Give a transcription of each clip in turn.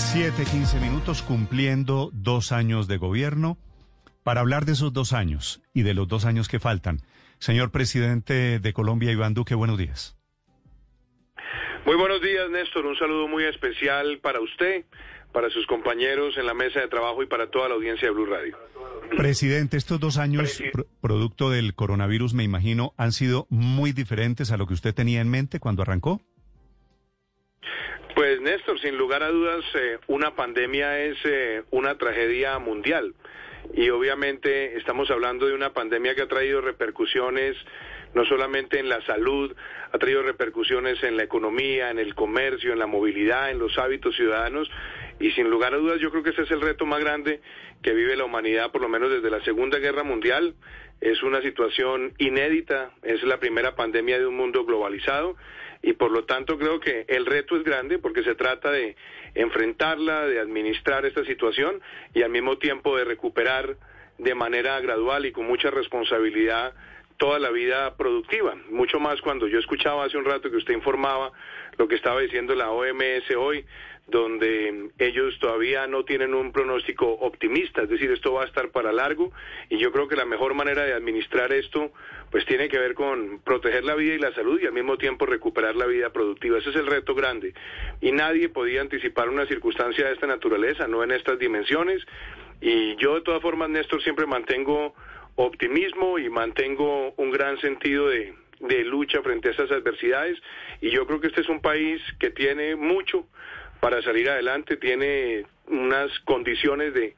7, 15 minutos cumpliendo dos años de gobierno. Para hablar de esos dos años y de los dos años que faltan, señor presidente de Colombia, Iván Duque, buenos días. Muy buenos días, Néstor. Un saludo muy especial para usted, para sus compañeros en la mesa de trabajo y para toda la audiencia de Blue Radio. Presidente, estos dos años, producto del coronavirus, me imagino, han sido muy diferentes a lo que usted tenía en mente cuando arrancó. Pues Néstor, sin lugar a dudas, eh, una pandemia es eh, una tragedia mundial. Y obviamente estamos hablando de una pandemia que ha traído repercusiones no solamente en la salud, ha traído repercusiones en la economía, en el comercio, en la movilidad, en los hábitos ciudadanos y sin lugar a dudas yo creo que ese es el reto más grande que vive la humanidad por lo menos desde la Segunda Guerra Mundial. Es una situación inédita, es la primera pandemia de un mundo globalizado y por lo tanto creo que el reto es grande porque se trata de enfrentarla, de administrar esta situación y al mismo tiempo de recuperar de manera gradual y con mucha responsabilidad toda la vida productiva. Mucho más cuando yo escuchaba hace un rato que usted informaba lo que estaba diciendo la OMS hoy, donde todavía no tienen un pronóstico optimista, es decir, esto va a estar para largo y yo creo que la mejor manera de administrar esto pues tiene que ver con proteger la vida y la salud y al mismo tiempo recuperar la vida productiva. Ese es el reto grande. Y nadie podía anticipar una circunstancia de esta naturaleza, no en estas dimensiones. Y yo de todas formas, Néstor, siempre mantengo optimismo y mantengo un gran sentido de, de lucha frente a esas adversidades. Y yo creo que este es un país que tiene mucho para salir adelante, tiene unas condiciones de,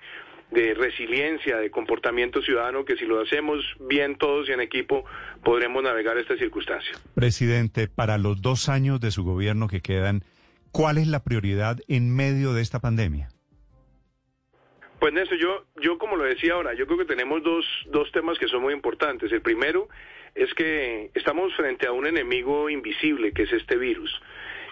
de resiliencia, de comportamiento ciudadano, que si lo hacemos bien todos y en equipo, podremos navegar esta circunstancia. Presidente, para los dos años de su gobierno que quedan, ¿cuál es la prioridad en medio de esta pandemia? Pues Néstor, yo, yo como lo decía ahora, yo creo que tenemos dos, dos temas que son muy importantes. El primero es que estamos frente a un enemigo invisible, que es este virus.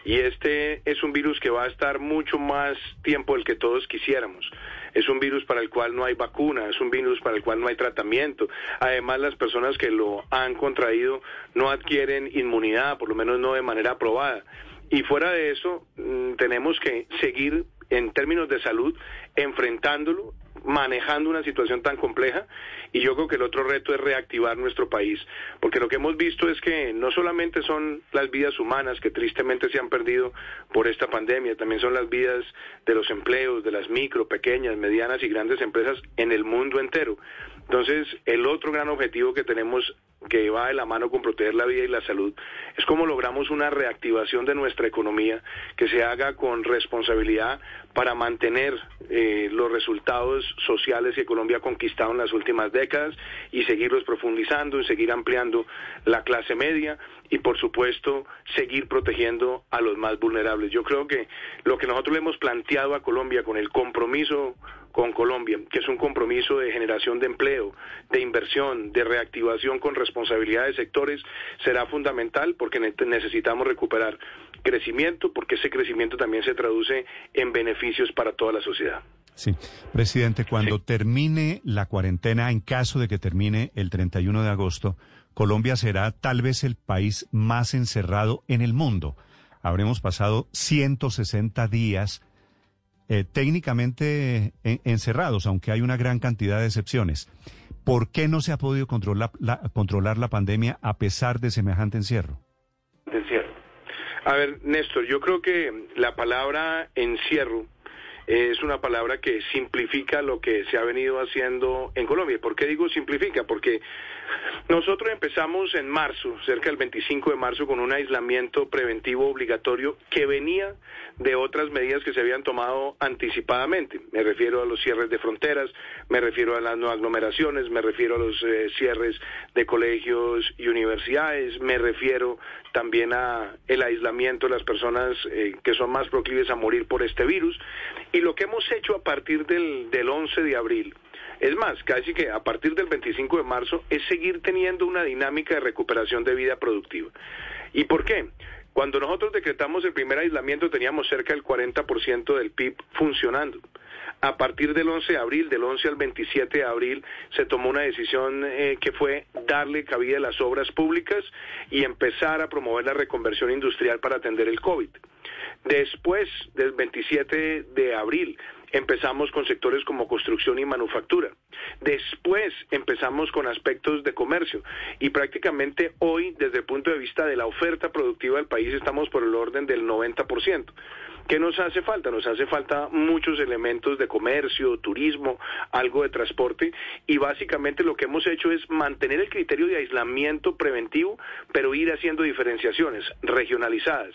Y este es un virus que va a estar mucho más tiempo del que todos quisiéramos. Es un virus para el cual no hay vacuna, es un virus para el cual no hay tratamiento. Además, las personas que lo han contraído no adquieren inmunidad, por lo menos no de manera aprobada. Y fuera de eso, mm, tenemos que seguir en términos de salud enfrentándolo, manejando una situación tan compleja y yo creo que el otro reto es reactivar nuestro país, porque lo que hemos visto es que no solamente son las vidas humanas que tristemente se han perdido por esta pandemia, también son las vidas de los empleos, de las micro, pequeñas, medianas y grandes empresas en el mundo entero. Entonces, el otro gran objetivo que tenemos que va de la mano con proteger la vida y la salud, es cómo logramos una reactivación de nuestra economía que se haga con responsabilidad para mantener eh, los resultados sociales que Colombia ha conquistado en las últimas décadas y seguirlos profundizando y seguir ampliando la clase media y por supuesto seguir protegiendo a los más vulnerables. Yo creo que lo que nosotros le hemos planteado a Colombia con el compromiso con Colombia, que es un compromiso de generación de empleo, de inversión, de reactivación con responsabilidad de sectores, será fundamental porque necesitamos recuperar crecimiento, porque ese crecimiento también se traduce en beneficios para toda la sociedad. Sí, presidente, cuando termine la cuarentena, en caso de que termine el 31 de agosto, Colombia será tal vez el país más encerrado en el mundo. Habremos pasado 160 días eh, técnicamente encerrados, aunque hay una gran cantidad de excepciones. ¿Por qué no se ha podido controlar la, controlar la pandemia a pesar de semejante encierro? Encierro. A ver, Néstor, yo creo que la palabra encierro es una palabra que simplifica lo que se ha venido haciendo en Colombia. ¿Por qué digo simplifica? Porque nosotros empezamos en marzo, cerca del 25 de marzo, con un aislamiento preventivo obligatorio que venía de otras medidas que se habían tomado anticipadamente. Me refiero a los cierres de fronteras, me refiero a las no aglomeraciones, me refiero a los eh, cierres de colegios y universidades, me refiero también a el aislamiento de las personas eh, que son más proclives a morir por este virus. Y lo que hemos hecho a partir del, del 11 de abril, es más, casi que a partir del 25 de marzo es seguir teniendo una dinámica de recuperación de vida productiva. ¿Y por qué? Cuando nosotros decretamos el primer aislamiento teníamos cerca del 40% del PIB funcionando. A partir del 11 de abril, del 11 al 27 de abril, se tomó una decisión eh, que fue darle cabida a las obras públicas y empezar a promover la reconversión industrial para atender el COVID. Después del 27 de abril empezamos con sectores como construcción y manufactura. Después empezamos con aspectos de comercio y prácticamente hoy, desde el punto de vista de la oferta productiva del país, estamos por el orden del 90%. ¿Qué nos hace falta? Nos hace falta muchos elementos de comercio, turismo, algo de transporte y básicamente lo que hemos hecho es mantener el criterio de aislamiento preventivo, pero ir haciendo diferenciaciones regionalizadas.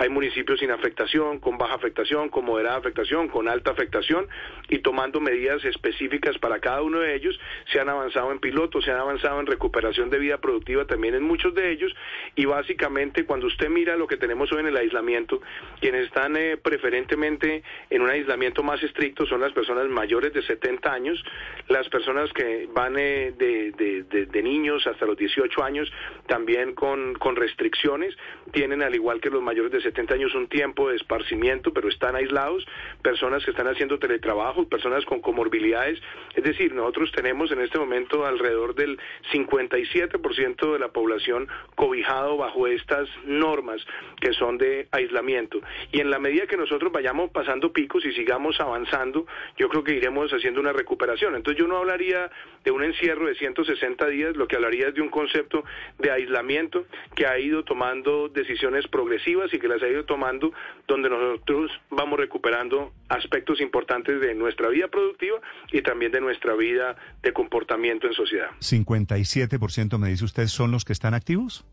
Hay municipios sin afectación, con baja afectación, con moderada afectación, con alta afectación y tomando medidas específicas para cada uno de ellos. Se han avanzado en pilotos, se han avanzado en recuperación de vida productiva también en muchos de ellos y básicamente cuando usted mira lo que tenemos hoy en el aislamiento, quienes están eh, preferentemente en un aislamiento más estricto son las personas mayores de 70 años, las personas que van eh, de, niños hasta los 18 años también con, con restricciones, tienen al igual que los mayores de 70 años un tiempo de esparcimiento, pero están aislados, personas que están haciendo teletrabajo, personas con comorbilidades. Es decir, nosotros tenemos en este momento alrededor del 57% de la población cobijado bajo estas normas que son de aislamiento. Y en la medida que nosotros vayamos pasando picos y sigamos avanzando, yo creo que iremos haciendo una recuperación. Entonces yo no hablaría de un encierro de 160 días, lo que hablaría es de un concepto de aislamiento que ha ido tomando decisiones progresivas y que las ha ido tomando, donde nosotros vamos recuperando aspectos importantes de nuestra vida productiva y también de nuestra vida de comportamiento en sociedad. ¿57% me dice usted son los que están activos?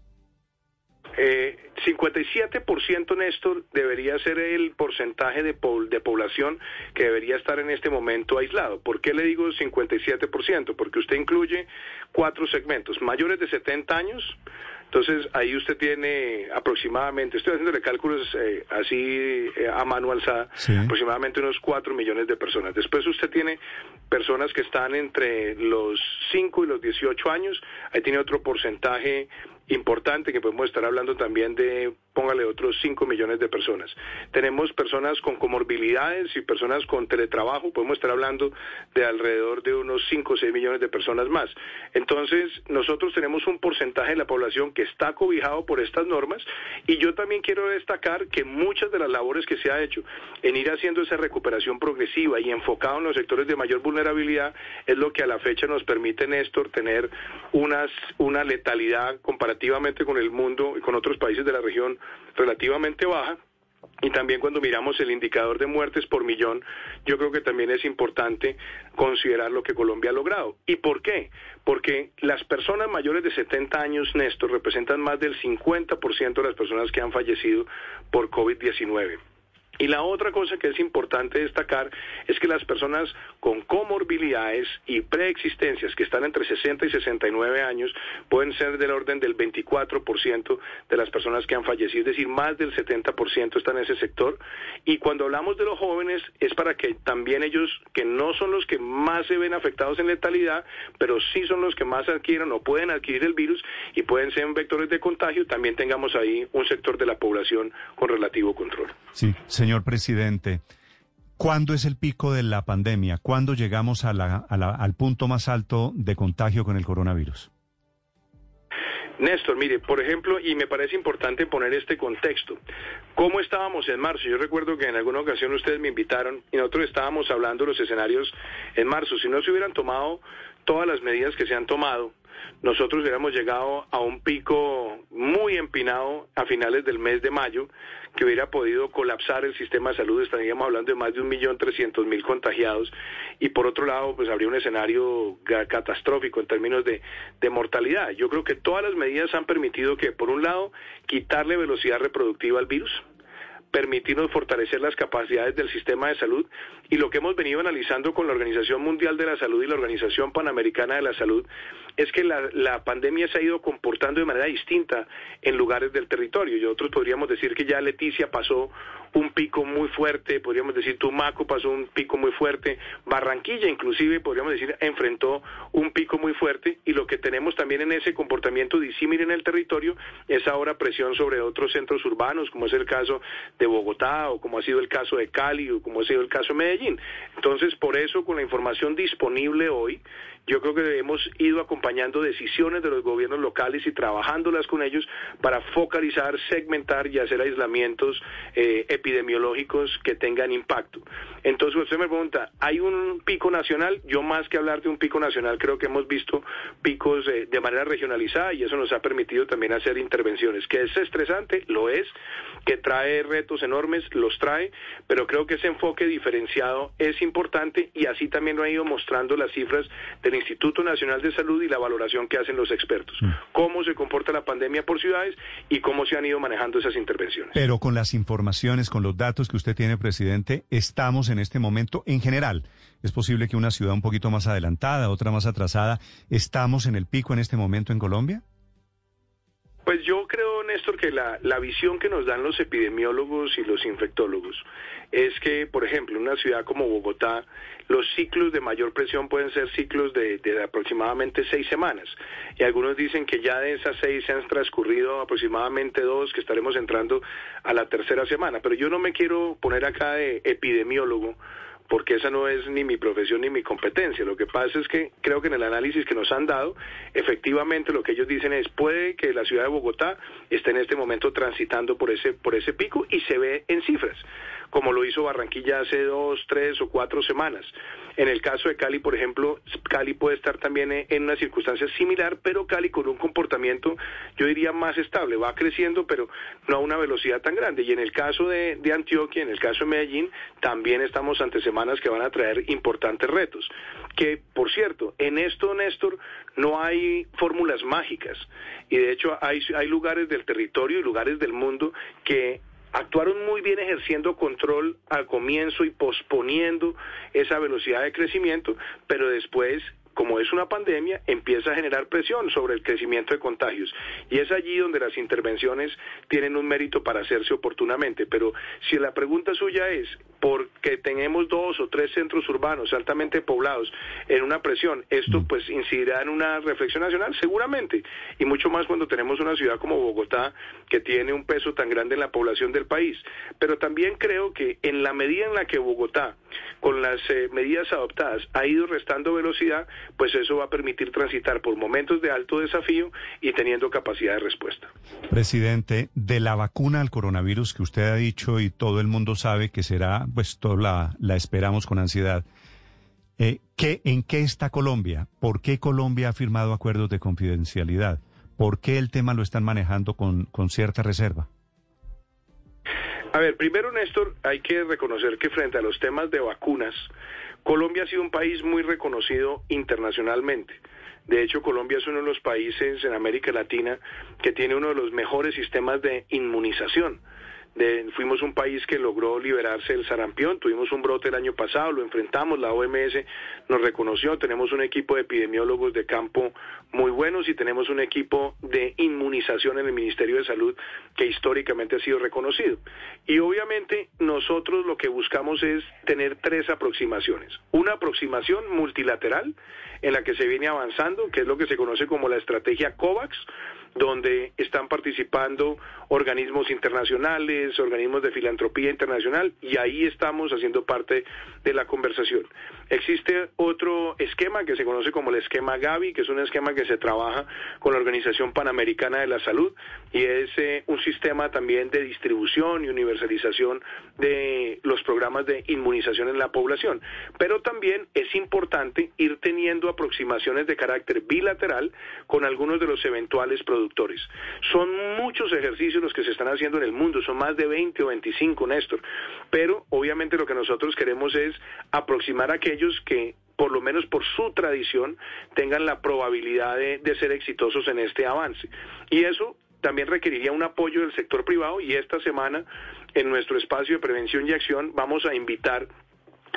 Eh, 57%, Néstor, debería ser el porcentaje de, de población que debería estar en este momento aislado. ¿Por qué le digo 57%? Porque usted incluye cuatro segmentos, mayores de 70 años, entonces ahí usted tiene aproximadamente, estoy haciendo cálculos eh, así eh, a mano alzada, aproximadamente unos 4 millones de personas. Después usted tiene personas que están entre los 5 y los 18 años, ahí tiene otro porcentaje importante que podemos estar hablando también de, póngale otros 5 millones de personas. Tenemos personas con comorbilidades y personas con teletrabajo, podemos estar hablando de alrededor de unos 5 o 6 millones de personas más. Entonces, nosotros tenemos un porcentaje de la población que está cobijado por estas normas y yo también quiero destacar que muchas de las labores que se ha hecho en ir haciendo esa recuperación progresiva y enfocado en los sectores de mayor vulnerabilidad es lo que a la fecha nos permite, Néstor, tener unas, una letalidad comparativa relativamente con el mundo y con otros países de la región relativamente baja. Y también cuando miramos el indicador de muertes por millón, yo creo que también es importante considerar lo que Colombia ha logrado. ¿Y por qué? Porque las personas mayores de 70 años, Néstor, representan más del 50% de las personas que han fallecido por COVID-19. Y la otra cosa que es importante destacar es que las personas con comorbilidades y preexistencias que están entre 60 y 69 años pueden ser del orden del 24% de las personas que han fallecido, es decir, más del 70% están en ese sector. Y cuando hablamos de los jóvenes es para que también ellos, que no son los que más se ven afectados en letalidad, pero sí son los que más adquieren o pueden adquirir el virus y pueden ser vectores de contagio, también tengamos ahí un sector de la población con relativo control. Sí, Señor presidente, ¿cuándo es el pico de la pandemia? ¿Cuándo llegamos al punto más alto de contagio con el coronavirus? Néstor, mire, por ejemplo, y me parece importante poner este contexto. ¿Cómo estábamos en marzo? Yo recuerdo que en alguna ocasión ustedes me invitaron y nosotros estábamos hablando de los escenarios en marzo. Si no se hubieran tomado todas las medidas que se han tomado, nosotros hubiéramos llegado a un pico muy empinado a finales del mes de mayo que hubiera podido colapsar el sistema de salud, estaríamos hablando de más de un millón trescientos mil contagiados y por otro lado pues habría un escenario catastrófico en términos de, de mortalidad. Yo creo que todas las medidas han permitido que por un lado quitarle velocidad reproductiva al virus, permitirnos fortalecer las capacidades del sistema de salud y lo que hemos venido analizando con la Organización Mundial de la Salud y la Organización Panamericana de la Salud es que la, pandemia se ha ido comportando de manera distinta en lugares del territorio. Y nosotros podríamos decir que ya Leticia pasó un pico muy fuerte, podríamos decir Tumaco pasó un pico muy fuerte, Barranquilla inclusive podríamos decir enfrentó un pico muy fuerte y lo que tenemos también en ese comportamiento disímil en el territorio es ahora presión sobre otros centros urbanos, como es el caso de Bogotá o como ha sido el caso de Cali o como ha sido el caso de Medellín. Entonces, por eso con la información disponible hoy, yo creo que hemos ido acompañando decisiones de los gobiernos locales y trabajándolas con ellos para focalizar, segmentar y hacer aislamientos eh, epidemiológicos que tengan impacto. Entonces usted me pregunta, ¿hay un pico nacional? Yo más que hablar de un pico nacional, creo que hemos visto picos eh, de manera regionalizada y eso nos ha permitido también hacer intervenciones. Que es estresante, lo es, que trae retos enormes, los trae, pero creo que ese enfoque diferenciado es importante y así también lo ha ido mostrando las cifras del Instituto Nacional de Salud y la valoración que hacen los expertos. Mm. Cómo se comporta la pandemia por ciudades y cómo se han ido manejando esas intervenciones. Pero con las informaciones, con los datos que usted tiene, presidente, estamos en este momento en general. Es posible que una ciudad un poquito más adelantada, otra más atrasada, ¿estamos en el pico en este momento en Colombia? Pues yo creo, Néstor, que la, visión que nos dan los epidemiólogos y los infectólogos es que, por ejemplo, en una ciudad como Bogotá, los ciclos de mayor presión pueden ser ciclos de, de, aproximadamente seis semanas. Y algunos dicen que ya de esas seis se han transcurrido aproximadamente dos, que estaremos entrando a la tercera semana. Pero yo no me quiero poner acá de epidemiólogo porque esa no es ni mi profesión ni mi competencia. Lo que pasa es que creo que en el análisis que nos han dado, efectivamente lo que ellos dicen es puede que la ciudad de Bogotá esté en este momento transitando por ese por ese pico y se ve en cifras como lo hizo Barranquilla hace dos, tres o cuatro semanas. En el caso de Cali, por ejemplo, Cali puede estar también en una circunstancia similar, pero Cali con un comportamiento, yo diría, más estable, va creciendo, pero no a una velocidad tan grande. Y en el caso de, de Antioquia, en el caso de Medellín, también estamos ante semanas que van a traer importantes retos. Que, por cierto, en esto, Néstor, no hay fórmulas mágicas. Y de hecho hay, hay lugares del territorio y lugares del mundo que actuaron muy bien ejerciendo control al comienzo y posponiendo esa velocidad de crecimiento, pero después como es una pandemia, empieza a generar presión sobre el crecimiento de contagios. Y es allí donde las intervenciones tienen un mérito para hacerse oportunamente. Pero si la pregunta suya es, porque tenemos dos o tres centros urbanos altamente poblados en una presión, esto mm. pues incidirá en una reflexión nacional, seguramente. Y mucho más cuando tenemos una ciudad como Bogotá, que tiene un peso tan grande en la población del país. Pero también creo que en la medida en la que Bogotá, con las eh, medidas adoptadas, ha ido restando velocidad, pues eso va a permitir transitar por momentos de alto desafío y teniendo capacidad de respuesta. Presidente, de la vacuna al coronavirus que usted ha dicho y todo el mundo sabe que será, pues toda la, la esperamos con ansiedad. Eh, ¿qué, ¿En qué está Colombia? ¿Por qué Colombia ha firmado acuerdos de confidencialidad? ¿Por qué el tema lo están manejando con, con cierta reserva? A ver, primero, Néstor, hay que reconocer que frente a los temas de vacunas, Colombia ha sido un país muy reconocido internacionalmente. De hecho, Colombia es uno de los países en América Latina que tiene uno de los mejores sistemas de inmunización fuimos un país que logró liberarse del sarampión, tuvimos un brote el año pasado, lo enfrentamos, la OMS nos reconoció, tenemos un equipo de epidemiólogos de campo muy buenos y tenemos un equipo de inmunización en el Ministerio de Salud que históricamente ha sido reconocido. Y obviamente nosotros lo que buscamos es tener tres aproximaciones. Una aproximación multilateral en la que se viene avanzando, que es lo que se conoce como la estrategia COVAX, donde están participando organismos internacionales, organismos de filantropía internacional, y ahí estamos haciendo parte de la conversación. Existe otro esquema que se conoce como el esquema Gavi, que es un esquema que se trabaja con la Organización Panamericana de la Salud, y es eh, un sistema también de distribución y universalización de los programas de inmunización en la población. Pero también es importante ir teniendo aproximaciones de carácter bilateral con algunos de los eventuales productos son muchos ejercicios los que se están haciendo en el mundo, son más de 20 o 25, Néstor, pero obviamente lo que nosotros queremos es aproximar a aquellos que por lo menos por su tradición, tengan la probabilidad de, de ser exitosos en este avance. Y eso también requeriría un apoyo del sector privado y esta semana en nuestro espacio de prevención y acción vamos a invitar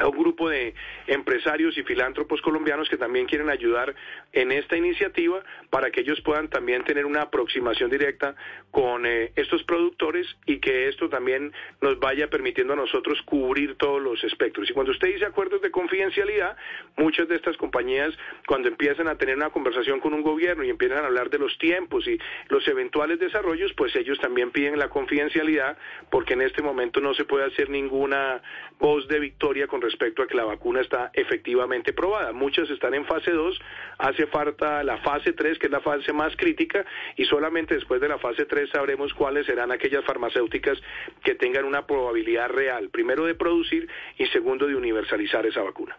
a un grupo de empresarios y filántropos colombianos que también quieren ayudar en esta iniciativa para que ellos puedan también tener una aproximación directa con eh, estos productores y que esto también nos vaya permitiendo a nosotros cubrir todos los espectros. Y cuando usted dice acuerdos de confidencialidad, muchas de estas compañías cuando empiezan a tener una conversación con un gobierno y empiezan a hablar de los tiempos y los eventuales desarrollos, pues ellos también piden la confidencialidad porque en este momento no se puede hacer ninguna voz de victoria con respecto a que la vacuna está efectivamente probada. Muchas están en fase 2, hace falta la fase 3, que es la fase más crítica, y solamente después de la fase 3 sabremos cuáles serán aquellas farmacéuticas que tengan una probabilidad real, primero de producir y segundo de universalizar esa vacuna.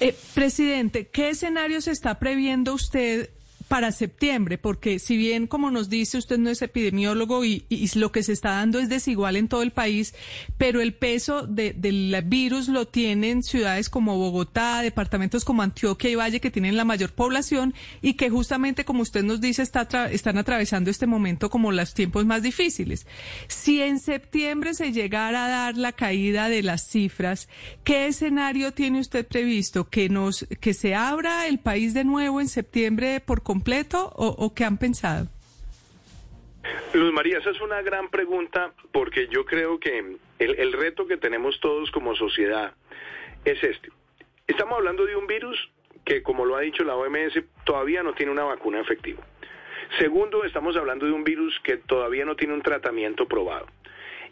Eh, presidente, ¿qué escenarios está previendo usted para septiembre, porque si bien, como nos dice, usted no es epidemiólogo y, lo que se está dando es desigual en todo el país, pero el peso del virus lo tienen ciudades como Bogotá, departamentos como Antioquia y Valle, que tienen la mayor población y que justamente, como usted nos dice, está están atravesando este momento como los tiempos más difíciles. Si en septiembre se llegara a dar la caída de las cifras, ¿qué escenario tiene usted previsto? ¿Que, nos, que se abra el país de nuevo en septiembre por completo o, qué han pensado? Luz María, esa es una gran pregunta porque yo creo que el, reto que tenemos todos como sociedad es este. Estamos hablando de un virus que, como lo ha dicho la OMS, todavía no tiene una vacuna efectiva. Segundo, estamos hablando de un virus que todavía no tiene un tratamiento probado.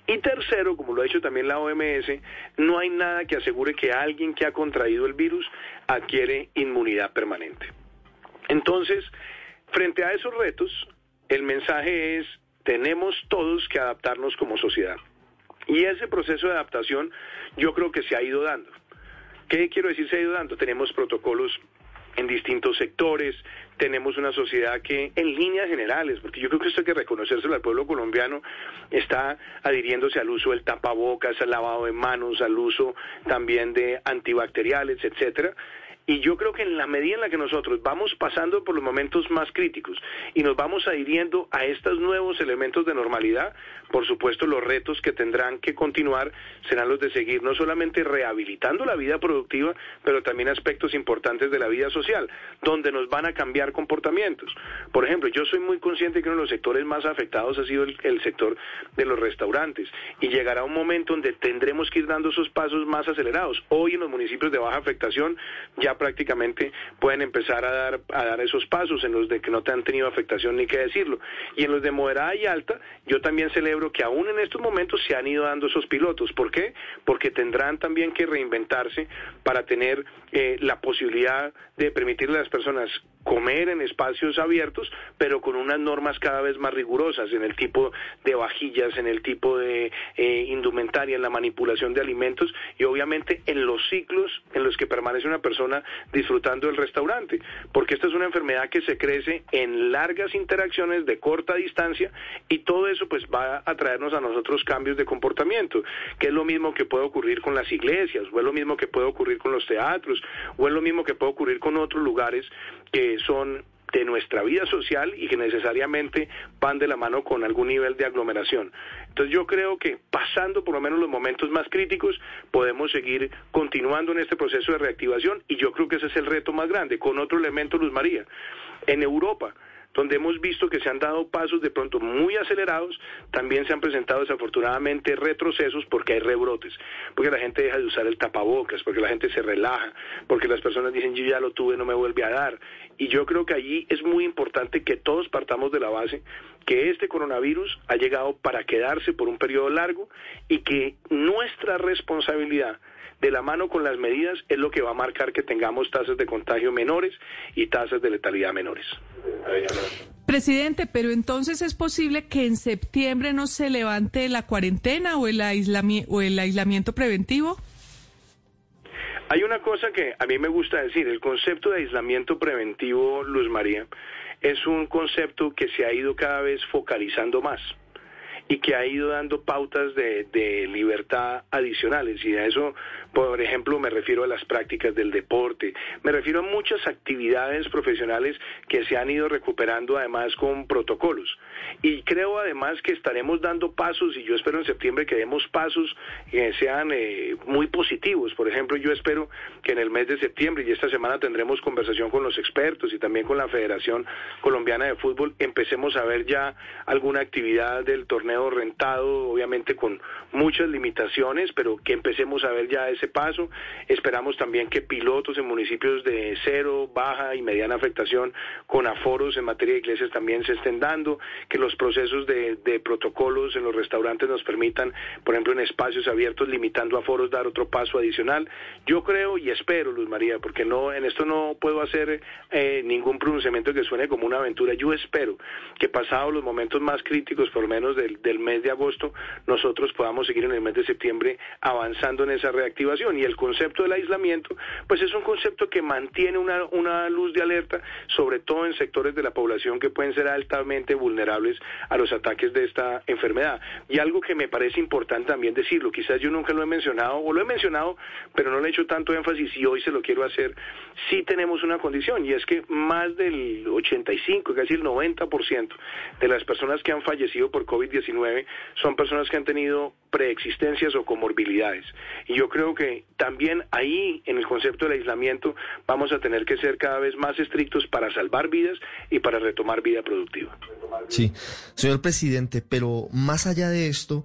Y tercero, como lo ha dicho también la OMS, no hay nada que asegure que alguien que ha contraído el virus adquiere inmunidad permanente. Entonces, frente a esos retos, el mensaje es, tenemos todos que adaptarnos como sociedad. Y ese proceso de adaptación yo creo que se ha ido dando. ¿Qué quiero decir se ha ido dando? Tenemos protocolos en distintos sectores, tenemos una sociedad que en líneas generales, porque yo creo que esto hay que reconocérselo al pueblo colombiano, está adhiriéndose al uso del tapabocas, al lavado de manos, al uso también de antibacteriales, etcétera. Y yo creo que en la medida en la que nosotros vamos pasando por los momentos más críticos y nos vamos adhiriendo a estos nuevos elementos de normalidad, por supuesto los retos que tendrán que continuar serán los de seguir no solamente rehabilitando la vida productiva, pero también aspectos importantes de la vida social, donde nos van a cambiar comportamientos. Por ejemplo, yo soy muy consciente que uno de los sectores más afectados ha sido el, sector de los restaurantes y llegará un momento donde tendremos que ir dando esos pasos más acelerados. Hoy en los municipios de baja afectación ya prácticamente pueden empezar a dar, a dar esos pasos en los de que no te han tenido afectación ni qué decirlo. Y en los de moderada y alta, yo también celebro que aún en estos momentos se han ido dando esos pilotos. ¿Por qué? Porque tendrán también que reinventarse para tener eh, la posibilidad de permitirle a las personas comer en espacios abiertos, pero con unas normas cada vez más rigurosas en el tipo de vajillas, en el tipo de eh, indumentaria, en la manipulación de alimentos y obviamente en los ciclos en los que permanece una persona disfrutando del restaurante, porque esta es una enfermedad que se crece en largas interacciones de corta distancia y todo eso pues va a traernos a nosotros cambios de comportamiento, que es lo mismo que puede ocurrir con las iglesias, o es lo mismo que puede ocurrir con los teatros, o es lo mismo que puede ocurrir con otros lugares que son de nuestra vida social y que necesariamente van de la mano con algún nivel de aglomeración. Entonces yo creo que pasando por lo menos los momentos más críticos podemos seguir continuando en este proceso de reactivación y yo creo que ese es el reto más grande. Con otro elemento, Luz María, en Europa donde hemos visto que se han dado pasos de pronto muy acelerados, también se han presentado desafortunadamente retrocesos porque hay rebrotes, porque la gente deja de usar el tapabocas, porque la gente se relaja, porque las personas dicen yo ya lo tuve, no me vuelve a dar. Y yo creo que allí es muy importante que todos partamos de la base que este coronavirus ha llegado para quedarse por un periodo largo y que nuestra responsabilidad de la mano con las medidas es lo que va a marcar que tengamos tasas de contagio menores y tasas de letalidad menores. Presidente, pero entonces es posible que en septiembre no se levante la cuarentena o el, o el aislamiento preventivo? Hay una cosa que a mí me gusta decir, el concepto de aislamiento preventivo, Luz María, es un concepto que se ha ido cada vez focalizando más y que ha ido dando pautas de, de, libertad adicionales. Y a eso, por ejemplo, me refiero a las prácticas del deporte, me refiero a muchas actividades profesionales que se han ido recuperando además con protocolos. Y creo además que estaremos dando pasos, y yo espero en septiembre que demos pasos que sean eh, muy positivos. Por ejemplo, yo espero que en el mes de septiembre, y esta semana tendremos conversación con los expertos y también con la Federación Colombiana de Fútbol, empecemos a ver ya alguna actividad del torneo rentado, obviamente con muchas limitaciones, pero que empecemos a ver ya ese paso. Esperamos también que pilotos en municipios de cero, baja y mediana afectación con aforos en materia de iglesias también se estén dando, que los procesos de, protocolos en los restaurantes nos permitan, por ejemplo, en espacios abiertos, limitando aforos, dar otro paso adicional. Yo creo y espero, Luz María, porque no en esto no puedo hacer eh, ningún pronunciamiento que suene como una aventura. Yo espero que pasados los momentos más críticos, por lo menos del, del mes de agosto, nosotros podamos seguir en el mes de septiembre avanzando en esa reactivación. Y el concepto del aislamiento, pues es un concepto que mantiene una, una luz de alerta, sobre todo en sectores de la población que pueden ser altamente vulnerables a los ataques de esta enfermedad. Y algo que me parece importante también decirlo, quizás yo nunca lo he mencionado, o lo he mencionado, pero no le he hecho tanto énfasis y hoy se lo quiero hacer, sí tenemos una condición, y es que más del 85, casi el 90% de las personas que han fallecido por COVID-19 son personas que han tenido preexistencias o comorbilidades. Y yo creo que también ahí, en el concepto del aislamiento, vamos a tener que ser cada vez más estrictos para salvar vidas y para retomar vida productiva. Sí, señor presidente, pero más allá de esto,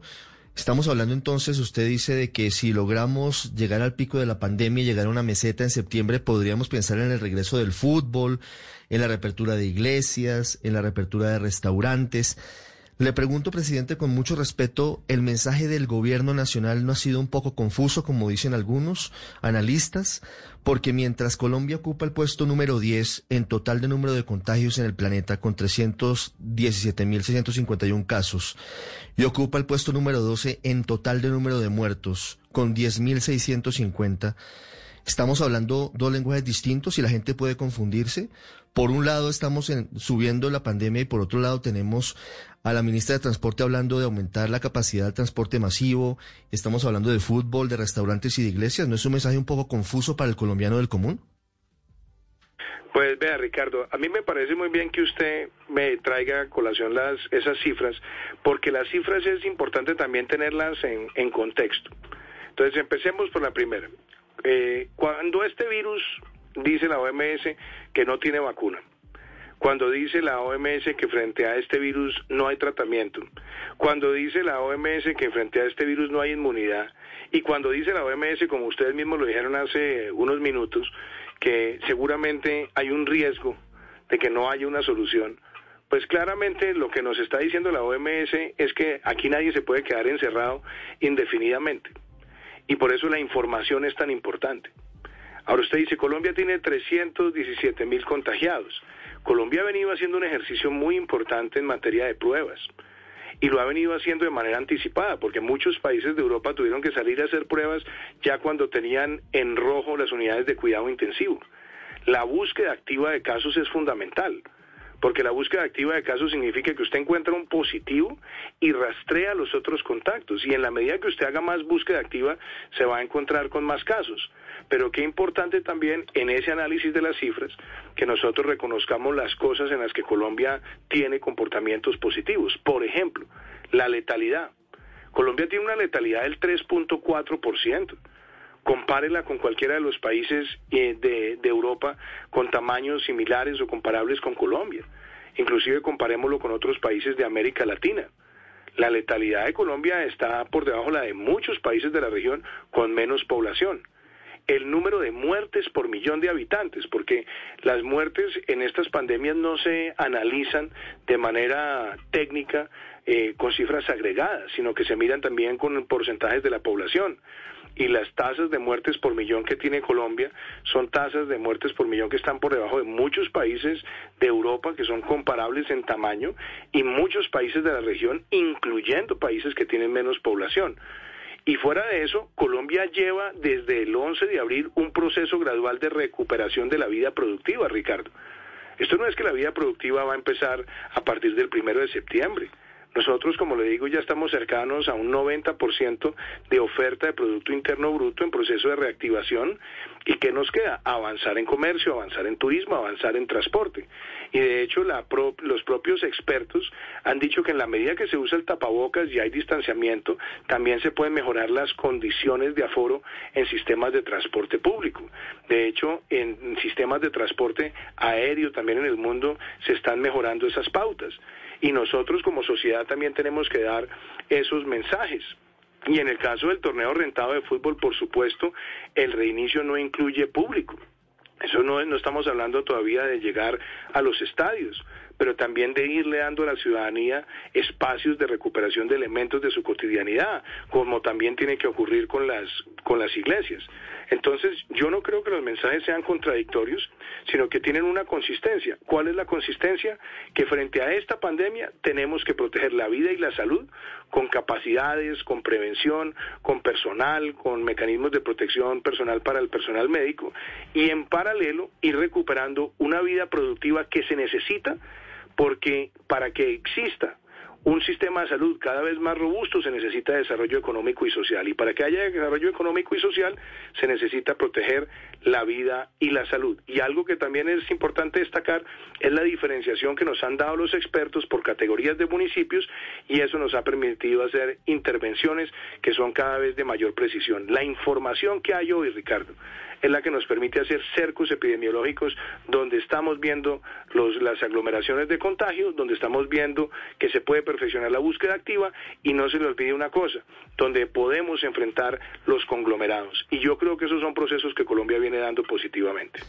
Estamos hablando entonces, usted dice de que si logramos llegar al pico de la pandemia y llegar a una meseta en septiembre, podríamos pensar en el regreso del fútbol, en la reapertura de iglesias, en la reapertura de restaurantes. Le pregunto, presidente, con mucho respeto, ¿el mensaje del gobierno nacional no ha sido un poco confuso, como dicen algunos analistas? Porque mientras Colombia ocupa el puesto número 10 en total de número de contagios en el planeta, con 317.651 casos, y ocupa el puesto número 12 en total de número de muertos, con 10.650, estamos hablando dos lenguajes distintos y la gente puede confundirse. Por un lado estamos subiendo la pandemia y por otro lado tenemos a la ministra de Transporte hablando de aumentar la capacidad del transporte masivo. Estamos hablando de fútbol, de restaurantes y de iglesias. ¿No es un mensaje un poco confuso para el colombiano del común? Pues vea, Ricardo, a mí me parece muy bien que usted me traiga a colación las, esas cifras, porque las cifras es importante también tenerlas en, en contexto. Entonces, empecemos por la primera. Eh, cuando este virus dice la OMS que no tiene vacuna, cuando dice la OMS que frente a este virus no hay tratamiento, cuando dice la OMS que frente a este virus no hay inmunidad, y cuando dice la OMS, como ustedes mismos lo dijeron hace unos minutos, que seguramente hay un riesgo de que no haya una solución, pues claramente lo que nos está diciendo la OMS es que aquí nadie se puede quedar encerrado indefinidamente. Y por eso la información es tan importante. Ahora usted dice, Colombia tiene 317 mil contagiados. Colombia ha venido haciendo un ejercicio muy importante en materia de pruebas y lo ha venido haciendo de manera anticipada, porque muchos países de Europa tuvieron que salir a hacer pruebas ya cuando tenían en rojo las unidades de cuidado intensivo. La búsqueda activa de casos es fundamental, porque la búsqueda activa de casos significa que usted encuentra un positivo y rastrea los otros contactos, y en la medida que usted haga más búsqueda activa, se va a encontrar con más casos. Pero qué importante también en ese análisis de las cifras que nosotros reconozcamos las cosas en las que Colombia tiene comportamientos positivos. Por ejemplo, la letalidad. Colombia tiene una letalidad del 3.4%. Compárela con cualquiera de los países eh, de, de Europa con tamaños similares o comparables con Colombia. Inclusive comparémoslo con otros países de América Latina. La letalidad de Colombia está por debajo de la de muchos países de la región con menos población el número de muertes por millón de habitantes, porque las muertes en estas pandemias no se analizan de manera técnica eh, con cifras agregadas, sino que se miran también con porcentajes de la población. Y las tasas de muertes por millón que tiene Colombia son tasas de muertes por millón que están por debajo de muchos países de Europa que son comparables en tamaño y muchos países de la región, incluyendo países que tienen menos población. Y fuera de eso, Colombia lleva desde el 11 de abril un proceso gradual de recuperación de la vida productiva, Ricardo. Esto no es que la vida productiva va a empezar a partir del primero de septiembre. Nosotros, como le digo, ya estamos cercanos a un 90% de oferta de Producto Interno Bruto en proceso de reactivación. ¿Y qué nos queda? Avanzar en comercio, avanzar en turismo, avanzar en transporte. Y de hecho, los propios expertos han dicho que en la medida que se usa el tapabocas y hay distanciamiento, también se pueden mejorar las condiciones de aforo en sistemas de transporte público. De hecho, en sistemas de transporte aéreo también en el mundo se están mejorando esas pautas. Y nosotros como sociedad también tenemos que dar esos mensajes. Y en el caso del torneo rentado de fútbol, por supuesto, el reinicio no incluye público. Eso no, no estamos hablando todavía de llegar a los estadios pero también de irle dando a la ciudadanía espacios de recuperación de elementos de su cotidianidad, como también tiene que ocurrir con las, con las iglesias. Entonces, yo no creo que los mensajes sean contradictorios, sino que tienen una consistencia. ¿Cuál es la consistencia? Que frente a esta pandemia tenemos que proteger la vida y la salud con capacidades, con prevención, con personal, con mecanismos de protección personal para el personal médico y en paralelo ir recuperando una vida productiva que se necesita porque para que exista un sistema de salud cada vez más robusto se necesita desarrollo económico y social. Y para que haya desarrollo económico y social se necesita proteger la vida y la salud. Y algo que también es importante destacar es la diferenciación que nos han dado los expertos por categorías de municipios y eso nos ha permitido hacer intervenciones que son cada vez de mayor precisión. La información que hay hoy, Ricardo, es la que nos permite hacer cercos epidemiológicos donde estamos viendo las aglomeraciones de contagio, donde estamos viendo que se puede perfeccionar la búsqueda activa y no se le olvide una cosa, donde podemos enfrentar los conglomerados. Y yo creo que esos son procesos que Colombia viene dando positivamente.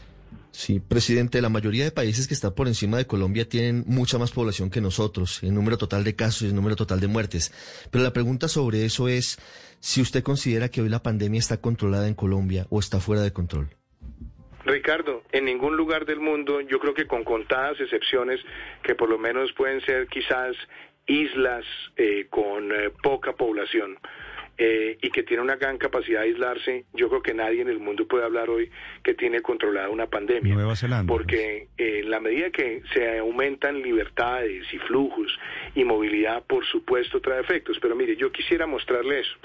Sí, presidente, la mayoría de países que están por encima de Colombia tienen mucha más población que nosotros, el número total de casos y el número total de muertes. Pero la pregunta sobre eso es si usted considera que hoy la pandemia está controlada en Colombia o está fuera de control. Ricardo, en ningún lugar del mundo, yo creo que con contadas excepciones, que por lo menos pueden ser quizás islas eh, con eh, poca población, eh, y que tiene una gran capacidad de aislarse, yo creo que nadie en el mundo puede hablar hoy que tiene controlada una pandemia. Nueva Zelanda. Porque eh, en la medida que se aumentan libertades y flujos y movilidad, por supuesto, trae efectos. Pero mire, yo quisiera mostrarle eso.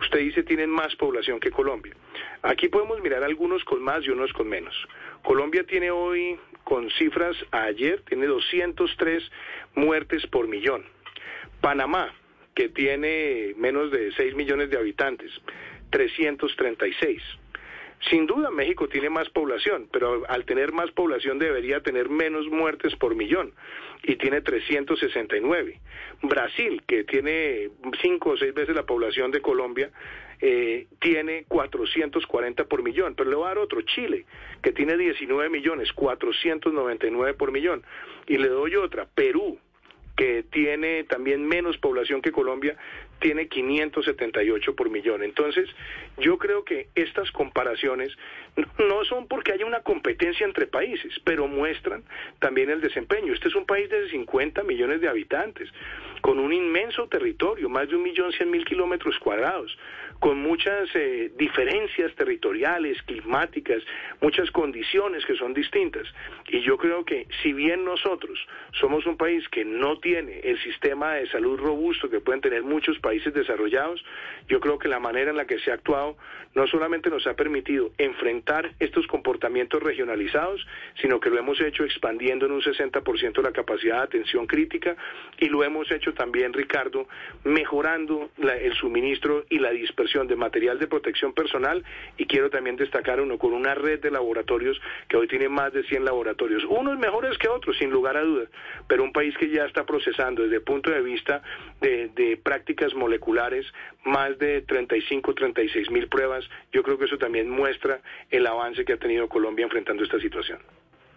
Usted dice tienen más población que Colombia. Aquí podemos mirar algunos con más y unos con menos. Colombia tiene hoy, con cifras ayer, tiene 203 muertes por millón. Panamá, que tiene menos de 6 millones de habitantes, 336. Sin duda México tiene más población, pero al tener más población debería tener menos muertes por millón y tiene 369. Brasil, que tiene cinco o seis veces la población de Colombia, eh, tiene 440 por millón. Pero le voy a dar otro, Chile, que tiene 19 millones, 499 por millón. Y le doy otra, Perú, que tiene también menos población que Colombia, tiene 578 por millón. Entonces, yo creo que estas comparaciones no son porque haya una competencia entre países, pero muestran también el desempeño. Este es un país de 50 millones de habitantes, con un inmenso territorio, más de un millón cien mil kilómetros cuadrados, con muchas eh, diferencias territoriales, climáticas, muchas condiciones que son distintas. Y yo creo que si bien nosotros somos un país que no tiene el sistema de salud robusto que pueden tener muchos países desarrollados, yo creo que la manera en la que se ha actuado no solamente nos ha permitido enfrentar estos comportamientos regionalizados, sino que lo hemos hecho expandiendo en un 60% la capacidad de atención crítica y lo hemos hecho también, Ricardo, mejorando el suministro y la dispersión de material de protección personal y quiero también destacar uno con una red de laboratorios que hoy tiene más de 100 laboratorios, unos mejores que otros, sin lugar a dudas, pero un país que ya está procesando desde el punto de vista de, prácticas moleculares más de 35, 36 mil pruebas, yo creo que eso también muestra el avance que ha tenido Colombia enfrentando esta situación.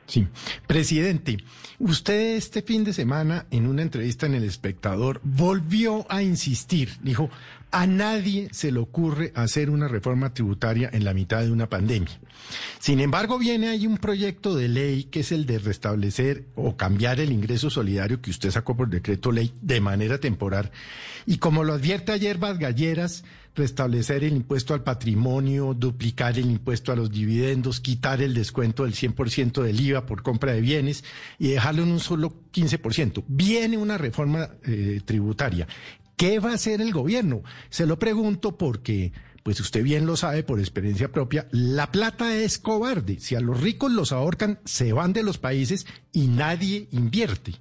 Sí. Presidente, usted este fin de semana en una entrevista en El Espectador volvió a insistir, dijo, a nadie se le ocurre hacer una reforma tributaria en la mitad de una pandemia. Sin embargo, viene ahí un proyecto de ley que es el de restablecer o cambiar el ingreso solidario que usted sacó por decreto ley de manera temporal. Y como lo advierte ayer Galleras, restablecer el impuesto al patrimonio, duplicar el impuesto a los dividendos, quitar el descuento del 100% del IVA por compra de bienes y dejarlo en un solo 15%. Viene una reforma eh, tributaria. ¿Qué va a hacer el gobierno? Se lo pregunto porque, pues usted bien lo sabe por experiencia propia, la plata es cobarde. Si a los ricos los ahorcan, se van de los países y nadie invierte.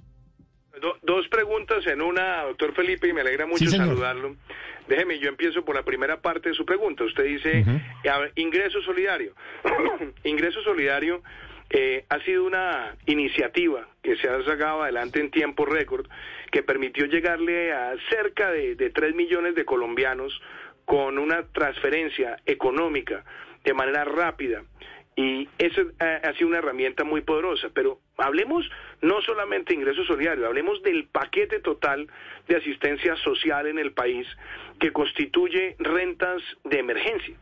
dos preguntas en una, doctor Felipe, y me alegra mucho saludarlo. Déjeme, yo empiezo por la primera parte de su pregunta. Usted dice, ingreso solidario. ingreso solidario eh, ha sido una iniciativa que se ha sacado adelante en tiempo récord, que permitió llegarle a cerca de, de 3 millones de colombianos con una transferencia económica de manera rápida. Y eso ha, sido una herramienta muy poderosa, pero hablemos no solamente de ingresos solidarios, hablemos del paquete total de asistencia social en el país que constituye rentas de emergencia.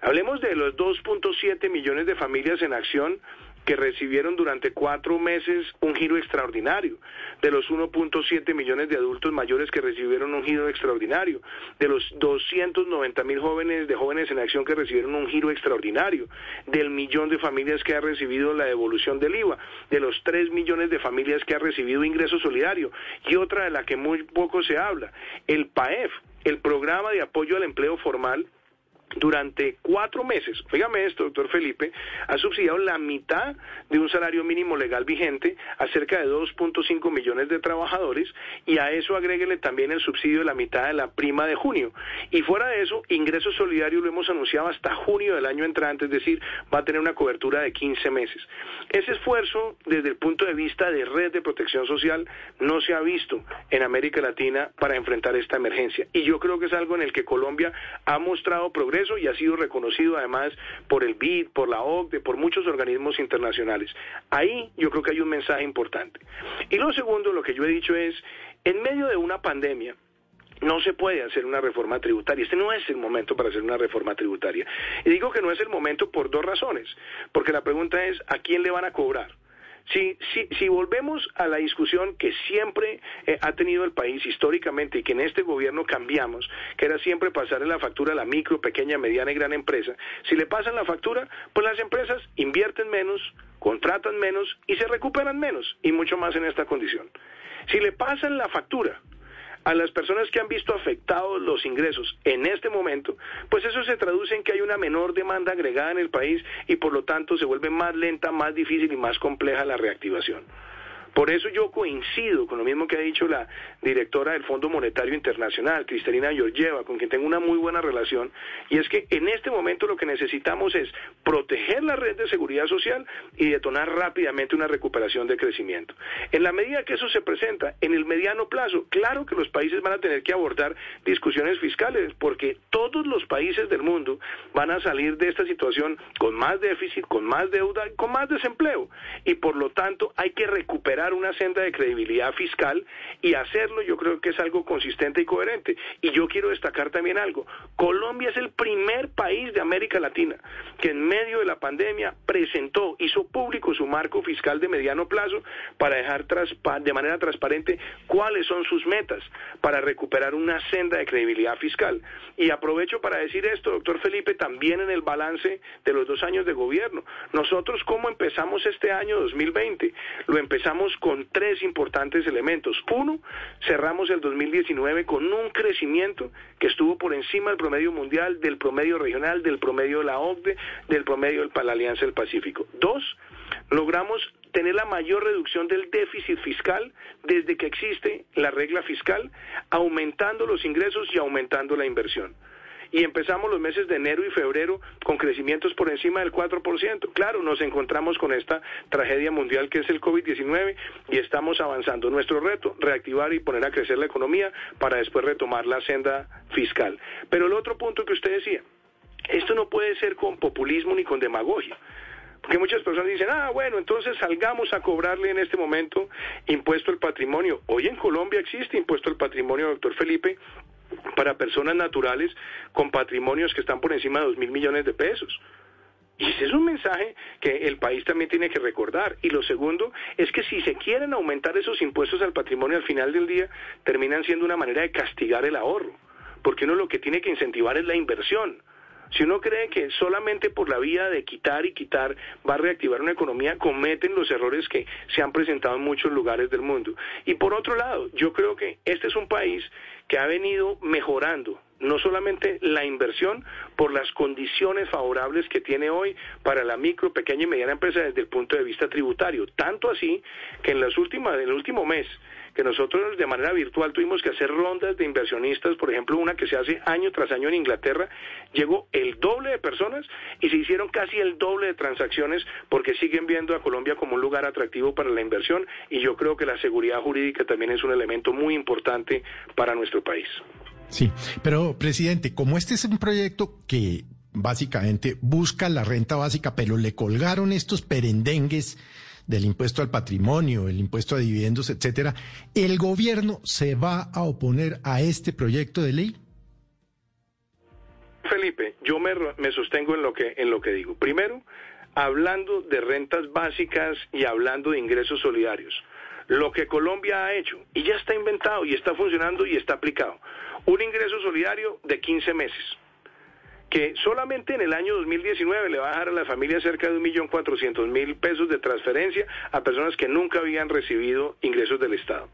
Hablemos de los 2.7 millones de familias en acción que recibieron durante cuatro meses un giro extraordinario, de los 1.7 millones de adultos mayores que recibieron un giro extraordinario, de los 290 mil jóvenes de jóvenes en acción que recibieron un giro extraordinario, del millón de familias que ha recibido la devolución del IVA, de los 3 millones de familias que ha recibido ingreso solidario y otra de la que muy poco se habla, el PAEF, el programa de apoyo al empleo formal durante cuatro meses, fíjame esto, doctor Felipe, ha subsidiado la mitad de un salario mínimo legal vigente a cerca de 2.5 millones de trabajadores y a eso agréguele también el subsidio de la mitad de la prima de junio. Y fuera de eso, ingresos solidarios lo hemos anunciado hasta junio del año entrante, es decir, va a tener una cobertura de 15 meses. Ese esfuerzo, desde el punto de vista de red de protección social, no se ha visto en América Latina para enfrentar esta emergencia. Y yo creo que es algo en el que Colombia ha mostrado progreso y ha sido reconocido además por el BID, por la OCDE, por muchos organismos internacionales. Ahí yo creo que hay un mensaje importante. Y lo segundo, lo que yo he dicho es, en medio de una pandemia, no se puede hacer una reforma tributaria. Este no es el momento para hacer una reforma tributaria. Y digo que no es el momento por dos razones. Porque la pregunta es, ¿a quién le van a cobrar? Si, si, si volvemos a la discusión que siempre eh, ha tenido el país históricamente y que en este gobierno cambiamos, que era siempre pasarle la factura a la micro, pequeña, mediana y gran empresa, si le pasan la factura, pues las empresas invierten menos, contratan menos y se recuperan menos, y mucho más en esta condición. Si le pasan la factura a las personas que han visto afectados los ingresos en este momento, pues eso se traduce en que hay una menor demanda agregada en el país y por lo tanto se vuelve más lenta, más difícil y más compleja la reactivación. Por eso yo coincido con lo mismo que ha dicho la directora del Fondo Monetario Internacional, Cristalina Georgieva, con quien tengo una muy buena relación, y es que en este momento lo que necesitamos es proteger la red de seguridad social y detonar rápidamente una recuperación de crecimiento. En la medida que eso se presenta en el mediano plazo, claro que los países van a tener que abordar discusiones fiscales, porque todos los países del mundo van a salir de esta situación con más déficit, con más deuda, con más desempleo, y por lo tanto hay que recuperar una senda de credibilidad fiscal y hacerlo yo creo que es algo consistente y coherente. Y yo quiero destacar también algo. Colombia es el primer país de América Latina que en medio de la pandemia presentó, hizo público su marco fiscal de mediano plazo para dejar de manera transparente cuáles son sus metas para recuperar una senda de credibilidad fiscal. Y aprovecho para decir esto, doctor Felipe, también en el balance de los dos años de gobierno. Nosotros, ¿cómo empezamos este año 2020? Lo empezamos con tres importantes elementos. Uno, cerramos el 2019 con un crecimiento que estuvo por encima del promedio mundial, del promedio regional, del promedio de la OCDE, del promedio de la Alianza del Pacífico. Dos, logramos tener la mayor reducción del déficit fiscal desde que existe la regla fiscal, aumentando los ingresos y aumentando la inversión y empezamos los meses de enero y febrero con crecimientos por encima del 4%. Claro, nos encontramos con esta tragedia mundial que es el COVID-19 y estamos avanzando. Nuestro reto, reactivar y poner a crecer la economía para después retomar la senda fiscal. Pero el otro punto que usted decía, esto no puede ser con populismo ni con demagogia. Porque muchas personas dicen, ah, bueno, entonces salgamos a cobrarle en este momento impuesto al patrimonio. Hoy en Colombia existe impuesto al patrimonio, doctor Felipe, para personas naturales con patrimonios que están por encima de dos mil millones de pesos. Y ese es un mensaje que el país también tiene que recordar. Y lo segundo es que si se quieren aumentar esos impuestos al patrimonio al final del día, terminan siendo una manera de castigar el ahorro. Porque uno lo que tiene que incentivar es la inversión. Si uno cree que solamente por la vía de quitar y quitar va a reactivar una economía, cometen los errores que se han presentado en muchos lugares del mundo. Y por otro lado, yo creo que este es un país que ha venido mejorando no solamente la inversión por las condiciones favorables que tiene hoy para la micro, pequeña y mediana empresa desde el punto de vista tributario. Tanto así que en las últimas, en el último mes, que nosotros de manera virtual tuvimos que hacer rondas de inversionistas, por ejemplo, una que se hace año tras año en Inglaterra, llegó el doble de personas y se hicieron casi el doble de transacciones porque siguen viendo a Colombia como un lugar atractivo para la inversión y yo creo que la seguridad jurídica también es un elemento muy importante para nuestro país. Sí, pero presidente, como este es un proyecto que básicamente busca la renta básica, pero le colgaron estos perendengues del impuesto al patrimonio, el impuesto a dividendos, etcétera, ¿el gobierno se va a oponer a este proyecto de ley? Felipe, yo me, sostengo en lo que en lo que digo. Primero, hablando de rentas básicas y hablando de ingresos solidarios. Lo que Colombia ha hecho, y ya está inventado, y está funcionando, y está aplicado. Un ingreso solidario de 15 meses que solamente en el año 2019 le va a dejar a la familia cerca de 1.400.000 pesos de transferencia a personas que nunca habían recibido ingresos del Estado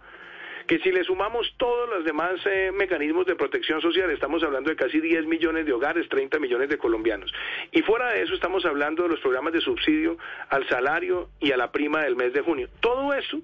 que si le sumamos todos los demás eh, mecanismos de protección social, estamos hablando de casi 10 millones de hogares, 30 millones de colombianos. Y fuera de eso estamos hablando de los programas de subsidio al salario y a la prima del mes de junio. Todo eso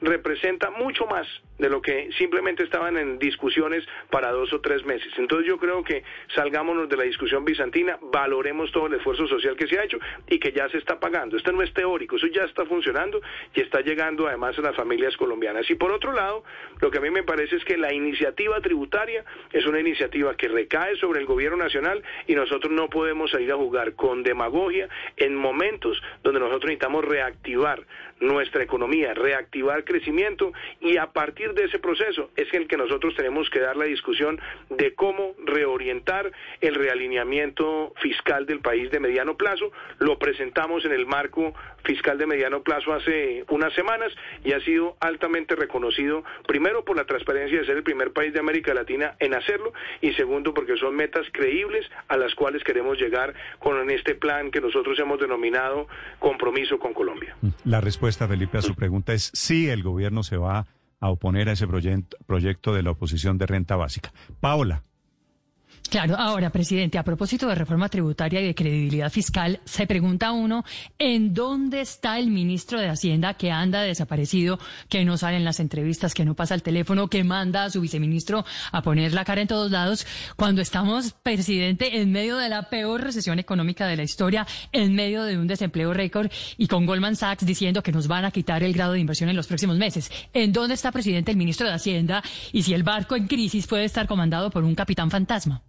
representa mucho más de lo que simplemente estaban en discusiones para dos o tres meses. Entonces yo creo que salgámonos de la discusión bizantina, valoremos todo el esfuerzo social que se ha hecho y que ya se está pagando. Esto no es teórico, eso ya está funcionando y está llegando además a las familias colombianas. Y por otro lado, lo que a mí me parece es que la iniciativa tributaria es una iniciativa que recae sobre el gobierno nacional y nosotros no podemos salir a jugar con demagogia en momentos donde nosotros necesitamos reactivar nuestra economía, reactivar crecimiento y a partir de ese proceso es el que nosotros tenemos que dar la discusión de cómo reorientar el realineamiento fiscal del país de mediano plazo. Lo presentamos en el marco fiscal de mediano plazo hace unas semanas y ha sido altamente reconocido, primero por la transparencia de ser el primer país de América Latina en hacerlo y segundo porque son metas creíbles a las cuales queremos llegar con este plan que nosotros hemos denominado compromiso con Colombia. La respuesta, Felipe, a su pregunta es sí, el gobierno se va a oponer a ese proyecto de la oposición de renta básica. Paola. Claro, ahora, presidente, a propósito de reforma tributaria y de credibilidad fiscal, se pregunta uno en dónde está el ministro de Hacienda que anda desaparecido, que no sale en las entrevistas, que no pasa el teléfono, que manda a su viceministro a poner la cara en todos lados, cuando estamos, presidente, en medio de la peor recesión económica de la historia, en medio de un desempleo récord y con Goldman Sachs diciendo que nos van a quitar el grado de inversión en los próximos meses. ¿En dónde está, presidente, el ministro de Hacienda y si el barco en crisis puede estar comandado por un capitán fantasma?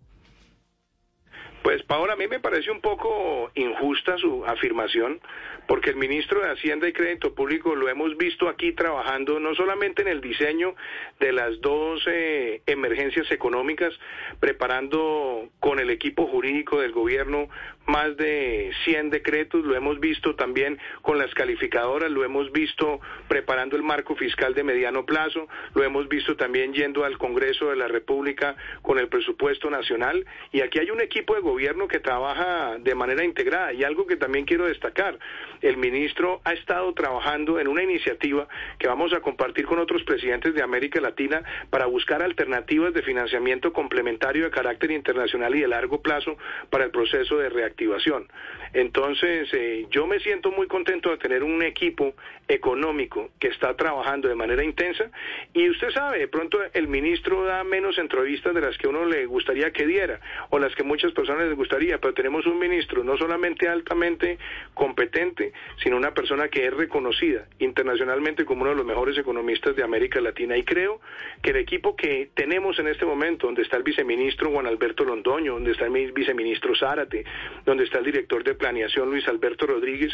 Pues Paola, a mí me parece un poco injusta su afirmación, porque el ministro de Hacienda y Crédito Público lo hemos visto aquí trabajando no solamente en el diseño de las dos eh, emergencias económicas, preparando con el equipo jurídico del gobierno más de 100 decretos, lo hemos visto también con las calificadoras, lo hemos visto preparando el marco fiscal de mediano plazo, lo hemos visto también yendo al Congreso de la República con el presupuesto nacional y aquí hay un equipo de gobierno que trabaja de manera integrada. Y algo que también quiero destacar, el ministro ha estado trabajando en una iniciativa que vamos a compartir con otros presidentes de América Latina para buscar alternativas de financiamiento complementario de carácter internacional y de largo plazo para el proceso de reactivación activación. Entonces, eh, yo me siento muy contento de tener un equipo económico que está trabajando de manera intensa y usted sabe, de pronto el ministro da menos entrevistas de las que uno le gustaría que diera o las que muchas personas les gustaría, pero tenemos un ministro no solamente altamente competente, sino una persona que es reconocida internacionalmente como uno de los mejores economistas de América Latina y creo que el equipo que tenemos en este momento, donde está el viceministro Juan Alberto Londoño, donde está el viceministro Zárate, donde está el director de planeación Luis Alberto Rodríguez,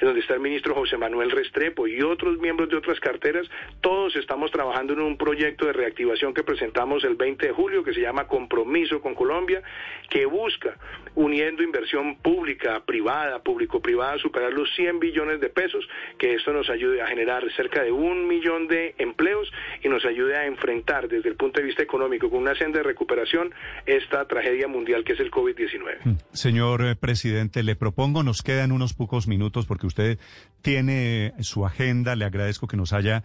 donde está el ministro José Manuel Restrepo y otros miembros de otras carteras, todos estamos trabajando en un proyecto de reactivación que presentamos el 20 de julio que se llama Compromiso con Colombia, que busca, uniendo inversión pública, privada, público-privada, superar los 100 billones de pesos, que esto nos ayude a generar cerca de un millón de empleos y nos ayude a enfrentar desde el punto de vista económico con una senda de recuperación esta tragedia mundial que es el COVID-19. Señor presidente, le propongo, nos quedan unos pocos minutos porque usted tiene su agenda, le agradezco que nos haya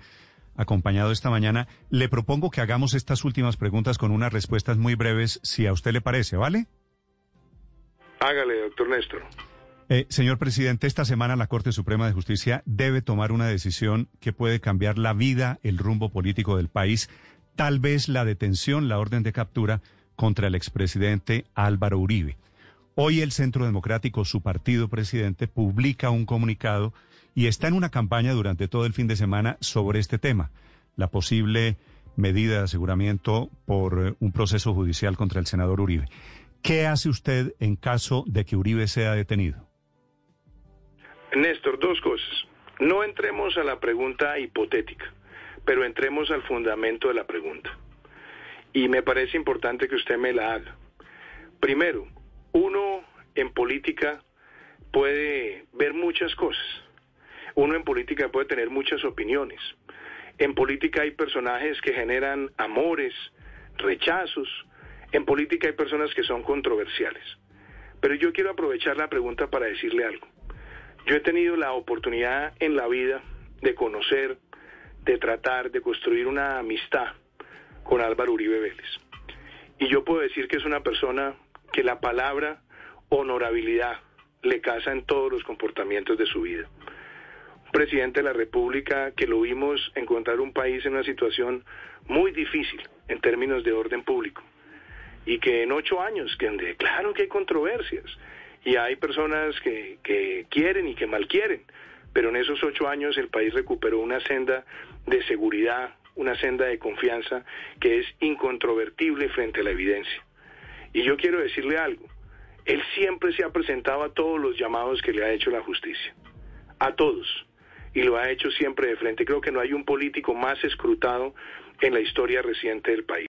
acompañado esta mañana. Le propongo que hagamos estas últimas preguntas con unas respuestas muy breves, si a usted le parece, ¿vale? Hágale, doctor Néstor. Eh, señor presidente, esta semana la Corte Suprema de Justicia debe tomar una decisión que puede cambiar la vida, el rumbo político del país, tal vez la detención, la orden de captura contra el expresidente Álvaro Uribe. Hoy el Centro Democrático, su partido presidente, publica un comunicado y está en una campaña durante todo el fin de semana sobre este tema, la posible medida de aseguramiento por eh, un proceso judicial contra el senador Uribe. ¿Qué hace usted en caso de que Uribe sea detenido? Néstor, dos cosas. No entremos a la pregunta hipotética, pero entremos al fundamento de la pregunta. Y me parece importante que usted me la haga. Primero, uno en política puede ver muchas cosas. Uno en política puede tener muchas opiniones. En política hay personajes que generan amores, rechazos. En política hay personas que son controversiales. Pero yo quiero aprovechar la pregunta para decirle algo. Yo he tenido la oportunidad en la vida de conocer, de tratar, de construir una amistad con Álvaro Uribe Vélez. Y yo puedo decir que es una persona que la palabra honorabilidad le casa en todos los comportamientos de su vida. Un presidente de la República que lo vimos encontrar un país en una situación muy difícil en términos de orden público y que en ocho años, que claro que hay controversias, y hay personas que, que quieren y que mal quieren, pero en esos ocho años el país recuperó una senda de seguridad, una senda de confianza que es incontrovertible frente a la evidencia. Y yo quiero decirle algo, él siempre se ha presentado a todos los llamados que le ha hecho la justicia, a todos, y lo ha hecho siempre de frente. Creo que no hay un político más escrutado en la historia reciente del país.